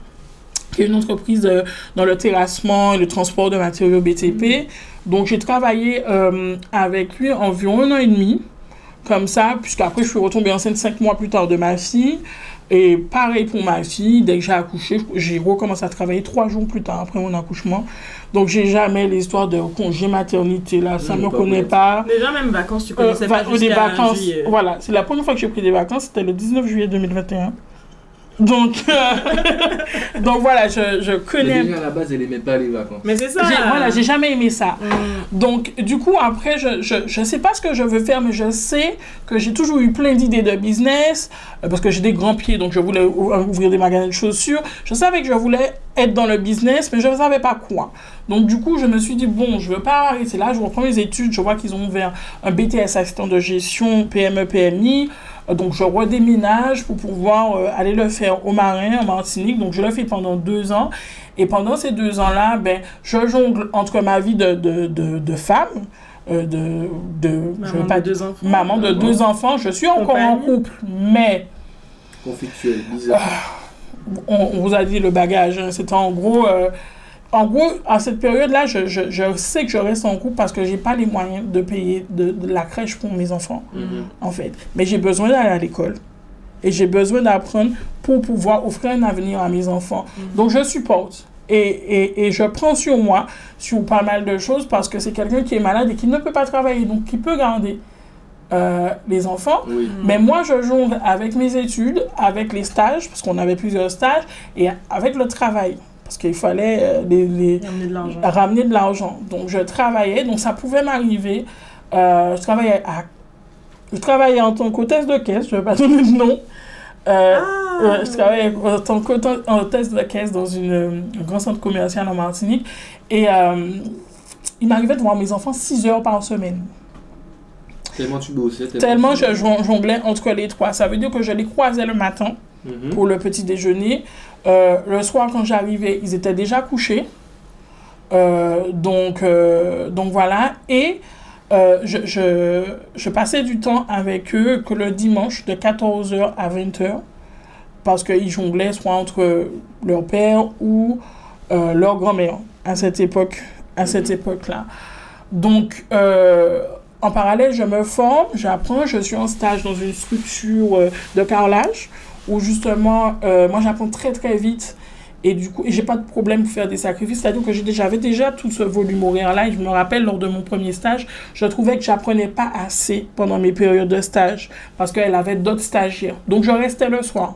qui est une entreprise euh, dans le terrassement et le transport de matériaux BTP. Mm-hmm. Donc, j'ai travaillé euh, avec lui environ un an et demi comme ça, puisqu'après je suis retombée enceinte cinq mois plus tard de ma fille. Et pareil pour ma fille, dès que j'ai accouché, j'ai recommencé à travailler trois jours plus tard après mon accouchement. Donc j'ai jamais l'histoire de congé maternité là, ça ne me connaît pas. Déjà même vacances, tu connaissais euh, pas des vacances. Voilà, c'est la première fois que j'ai pris des vacances, c'était le 19 juillet 2021. Donc, euh, (laughs) donc voilà, je, je connais. Mais à la base, elle aimait pas les vacances. Mais c'est ça. Voilà, j'ai jamais aimé ça. Mm. Donc, du coup, après, je, je, je sais pas ce que je veux faire, mais je sais que j'ai toujours eu plein d'idées de business, euh, parce que j'ai des grands pieds, donc je voulais ouvrir des magasins de chaussures. Je savais que je voulais être dans le business, mais je ne savais pas quoi. Donc, du coup, je me suis dit, bon, je veux pas arrêter là, je reprends mes études, je vois qu'ils ont ouvert un BTS assistant de gestion, PME, PMI. Donc, je redéménage pour pouvoir euh, aller le faire au Marin, en Martinique. Donc, je le fais pendant deux ans. Et pendant ces deux ans-là, ben, je jongle entre ma vie de, de, de, de femme, euh, de, de, maman, je pas, de deux enfants. maman de deux enfants. Je suis encore en couple, mais... Conflictuel, bizarre. on, on, vous a dit le bagage. Hein. C'était en gros... En gros, à cette période-là, je, je, je, sais que je reste en couple parce que j'ai pas les moyens de payer de, de la crèche pour mes enfants, mm -hmm. en fait. Mais j'ai besoin d'aller à l'école. Et j'ai besoin d'apprendre pour pouvoir offrir un avenir à mes enfants. Mm -hmm. Donc, je supporte. Et, et, et, je prends sur moi, sur pas mal de choses, parce que c'est quelqu'un qui est malade et qui ne peut pas travailler, donc qui peut garder euh, les enfants. Oui. Mais moi, je jongle avec mes études, avec les stages, parce qu'on avait plusieurs stages, et avec le travail parce qu'il fallait euh, les, les ramener de l'argent. Donc je travaillais, donc ça pouvait m'arriver. Euh, je travaillais à, je travaillais en tant qu'hôtesse de caisse, je ne vais pas (laughs) donner de nom. Euh, ah. je travaillais en tant qu'hôtesse de caisse dans une, un grand centre commercial en Martinique. Et euh, il m'arrivait de voir mes enfants 6 heures par semaine. Tellement tu bossais. Tellement je jonglais entre les trois. Ça veut dire que je les croisais le matin mm -hmm. pour le petit déjeuner. Euh, le soir, quand j'arrivais, ils étaient déjà couchés. Euh, donc, euh, donc voilà. Et je, je, je, passais du temps avec eux que le dimanche de 14h à 20h. Parce qu'ils jonglaient soit entre leur père ou leur grand-mère à cette époque à cette mhm. époque-là. Donc, en parallèle, je me forme, j'apprends, je suis en stage dans une structure de carrelage où justement, euh, moi j'apprends très très vite Et du coup, j'ai pas de problème pour faire des sacrifices. C'est-à-dire que j'avais déjà tout ce volume horaire-là. Et je me rappelle, lors de mon premier stage, je trouvais que j'apprenais pas assez pendant mes périodes de stage. Parce qu'elle avait d'autres stagiaires. Donc, je restais le soir.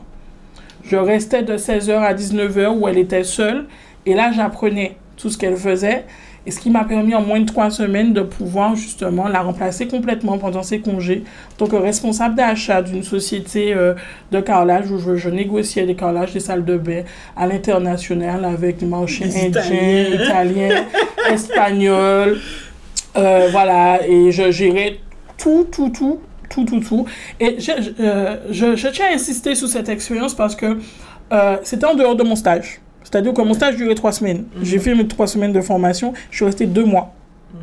Je restais de 16h à 19h où elle était seule. Et là, j'apprenais tout ce qu'elle faisait. Et ce qui m'a permis en moins de trois semaines de pouvoir justement la remplacer complètement pendant ses congés. Donc, responsable d'achat d'une société euh, de carrelage où je, négociais des carrelages des salles de bain à l'international avec des marchés indiens, italiens, (laughs) espagnols. Euh, voilà, et je gérais tout, tout, tout, tout, tout, tout. Et je, euh, je, je tiens à insister sur cette expérience parce que c'était en dehors de mon stage. C'est-à-dire que mon stage durait trois semaines. Mhm. J'ai fait mes trois semaines de formation. Je suis resté deux mois. Mhm.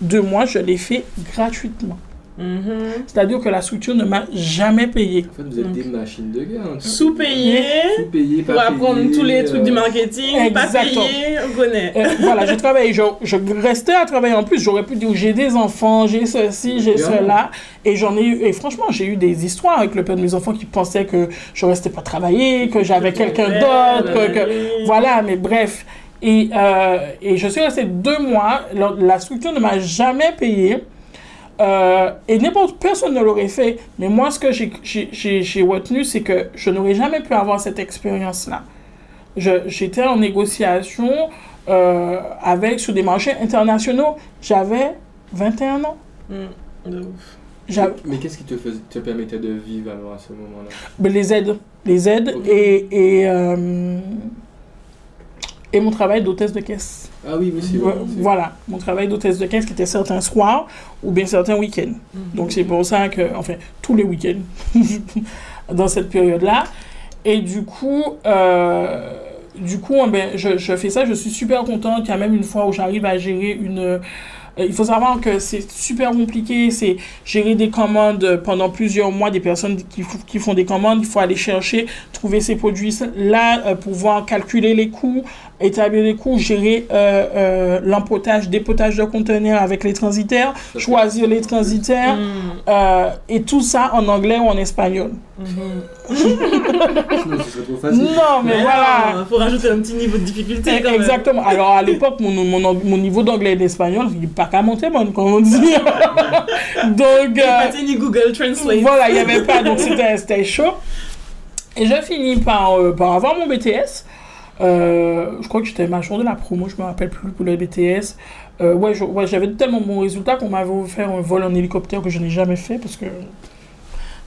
Deux mois, je l'ai fait gratuitement. Mhm. C'est-à-dire que la structure ne m'a jamais payé. En fait, vous êtes des machines de guerre. Hein. Sous-payé. Sous-payé, Pour apprendre tous les trucs du euh, marketing. Pas payé, on connaît. Euh, voilà, j'ai travaillé. Je, je, restais à travailler en plus. J'aurais pu dire j'ai des enfants, j'ai ceci, j'ai cela. Et j'en ai eu. Et franchement, j'ai eu des histoires avec le père de mes enfants qui pensaient que je restais pas travailler, que j'avais quelqu'un d'autre. Que, voilà, mais bref. Et, euh, et je suis restée deux mois. La structure ne m'a jamais payé. Euh, et n'importe personne ne l'aurait fait. Mais moi, ce que j'ai retenu, c'est que je n'aurais jamais pu avoir cette expérience-là. J'étais en négociation euh, avec sur des marchés internationaux. J'avais 21 ans. Mmh, mais qu'est-ce qui te, faisait, te permettait de vivre alors à ce moment-là? Ben, Les aides. Les aides et, et euh, et mon travail d'hôtesse de caisse. Ah oui, mais c'est Voilà, mon travail d'hôtesse de caisse qui était certains soirs ou bien certains week-ends. Mhm. Donc c'est pour ça que, enfin, tous les week-ends (laughs) dans cette période-là. Et du coup, euh, du coup, eh ben, je, je, fais ça, je suis super contente. Il y a même une fois où j'arrive à gérer une euh, il faut savoir que c'est super compliqué, c'est gérer des commandes pendant plusieurs mois, des personnes qui, qui font des commandes, il faut aller chercher, trouver ces produits là, euh, pouvoir calculer les coûts, établir les coûts, gérer euh, euh, l'empotage, dépotage de conteneurs avec les transitaires, choisir les transitaires, mm. euh, et tout ça en anglais ou en espagnol. Mm-hmm. (laughs) non, mais, voilà. Il faut rajouter un petit niveau de difficulté. Quand Exactement. Alors à l'époque, mon, mon, mon, niveau d'anglais et d'espagnol, il n'est pas qu'à monter, bon, comme on dit. (laughs) Donc. Euh, ni Google Translate. Voilà, il n'y avait pas, donc c'était chaud. Et je finis par, par avoir mon BTS. Euh, je crois que j'étais major de la promo, je me rappelle plus pour le BTS. Euh, ouais, j'avais tellement bon résultat qu'on m'avait offert un vol en hélicoptère que je n'ai jamais fait parce que.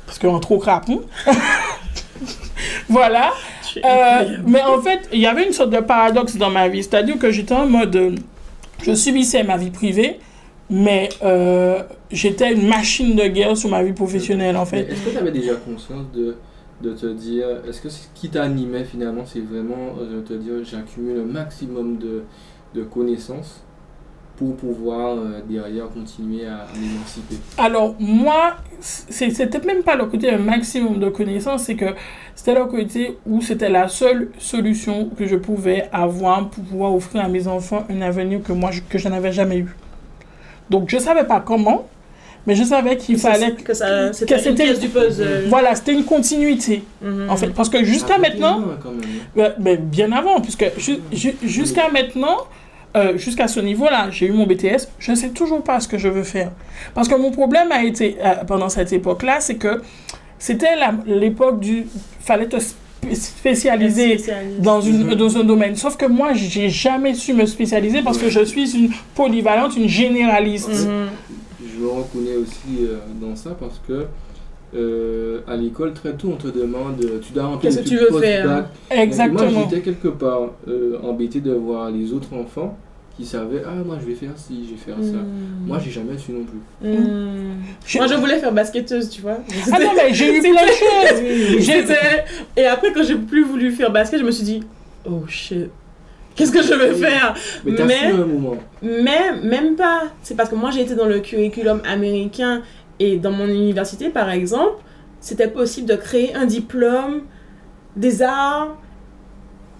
Parce qu'en trop crapon. (laughs) voilà. Euh, mais en fait, il y avait une sorte de paradoxe dans ma vie. C'est-à-dire que j'étais en mode. Je subissais ma vie privée, mais j'étais une machine de guerre sur ma vie professionnelle, en fait. Est-ce que tu avais déjà conscience de de te dire, est-ce que ce qui t'animait finalement, c'est vraiment euh, de te dire, j'accumule le maximum de, de connaissances pour pouvoir euh, derrière continuer à, m'émanciper Alors moi, c'était même pas le côté un maximum de connaissances, c'est que c'était le côté où c'était la seule solution que je pouvais avoir pour pouvoir offrir à mes enfants un avenir que moi, je, que je n'avais jamais eu. Donc je savais pas comment, mais je savais qu'il fallait que, ça, c'était une pièce du puzzle. Voilà, c'était une continuité. Mhm. En fait, parce que jusqu'à maintenant, mais bien avant, puisque jusqu'à maintenant, euh, jusqu'à ce niveau-là, j'ai eu mon BTS, je ne sais toujours pas ce que je veux faire. Parce que mon problème a été, euh, pendant cette époque-là, c'est que c'était l'époque du... fallait te spécialiser dans, une, mhm. dans un domaine. Sauf que moi, j'ai jamais su me spécialiser parce que je suis une polyvalente, une généraliste. Mhm je me reconnais aussi euh, dans ça parce que euh, à l'école, très tôt, on te demande, euh, tu dois remplir Qu'est-ce que tu veux faire Exactement. moi, j'étais quelque part embêté de voir les autres enfants qui savaient, ah, moi, je vais faire ci, je vais faire ça. Hmm. Moi, j'ai jamais su non plus. Hmm. Moi, je voulais faire basketteuse, tu vois. Ah non, mais j'ai eu plein de choses. (laughs) Et après, quand j'ai plus voulu faire basket, je me suis dit, oh shit, Qu'est-ce que je vais faire? Mais, mais, un moment. mais même pas. C'est parce que moi, j'ai été dans le curriculum américain et dans mon université, par exemple, c'était possible de créer un diplôme des arts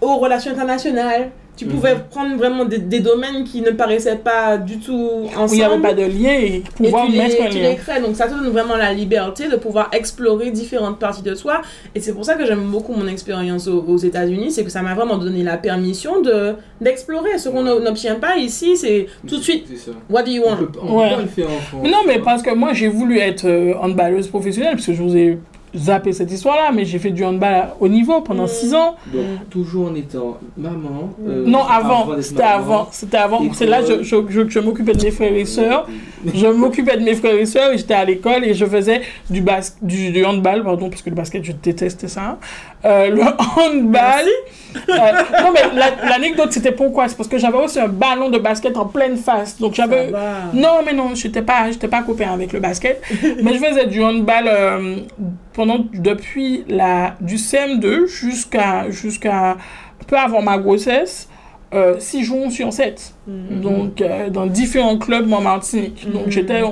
aux relations internationales. Tu pouvais prendre vraiment des, des, domaines qui ne paraissaient pas du tout ensemble. Où il n'y avait pas de lien et pouvoir et tu mettre les, un tu lien. les crées. Donc ça te donne vraiment la liberté de pouvoir explorer différentes parties de soi. Et c'est pour ça que j'aime beaucoup mon expérience aux, aux États-Unis, c'est que ça m'a vraiment donné la permission de d'explorer. Ce qu'on n'obtient pas ici, c'est tout de suite. C'est ça. What do you On want? peut, on Ouais. peut pas le faire en France. Mais non, mais tu parce que moi, j'ai voulu être euh, handballeuse professionnelle, parce que je vous ai zappé cette histoire-là, mais j'ai fait du handball haut niveau pendant Mm. 6 ans. Donc, toujours en étant maman. euh, non, avant, c'était avant, c'était avant. C'est là que je, je, je, je m'occupais de mes frères et sœurs. Je m'occupais de mes frères et sœurs et j'étais à l'école et je faisais du, bas du, du handball, pardon, parce que le basket, je détestais ça. Euh, le handball. euh, non, mais la- l'anecdote, c'était pourquoi C'est parce que j'avais aussi un ballon de basket en pleine face. Donc j'avais. Non, mais non, j'étais pas, j'étais pas copain avec le basket. mais je faisais du handball euh, pendant, depuis la, du CM2 jusqu'à, jusqu'à peu avant ma grossesse. 6 jours sur 7. Mhm. Donc, euh, dans différents clubs en Martinique. Donc, Mhm. j'étais.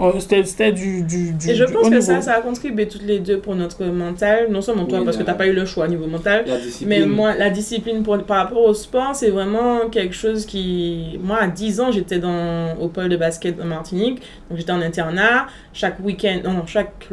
Euh, c'était, c'était du, du, du. Et je du pense que niveau. ça, ça a contribué toutes les deux pour notre mental. Non seulement toi, Oui, parce que la- t'as pas eu le choix au niveau mental, La discipline. Mais moi, la discipline pour, par rapport au sport, c'est vraiment quelque chose qui... Moi, à 10 ans, j'étais dans, au pôle de basket en Martinique. Donc, j'étais en internat. Chaque week-end, non, non, chaque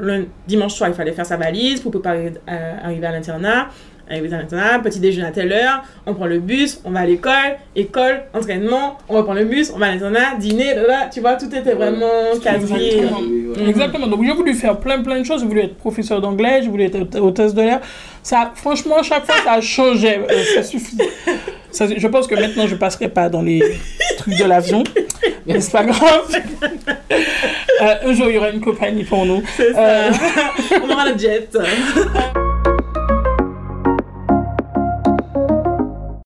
dimanche soir, il fallait faire sa valise pour préparer à, arriver à l'internat. Arriver à l'internat, petit déjeuner à telle heure, on prend le bus, on va à l'école, école, entraînement, on reprend le bus, on va à l'internat, dîner, là, là, tu vois, tout était vraiment ouais. Exactement. Donc, j'ai voulu faire plein, plein de choses. J'ai voulu être professeur d'anglais, j'ai voulu être hôtesse de l'air. Ça, franchement, chaque fois, ça a changé. Euh, ça (laughs) suffit. Ça, je pense que maintenant, je passerai pas dans les trucs de l'avion. (laughs) Mais c'est pas grave. Euh, un jour, il y aura une compagnie pour nous. C'est ça. Euh, (laughs) on aura le jet.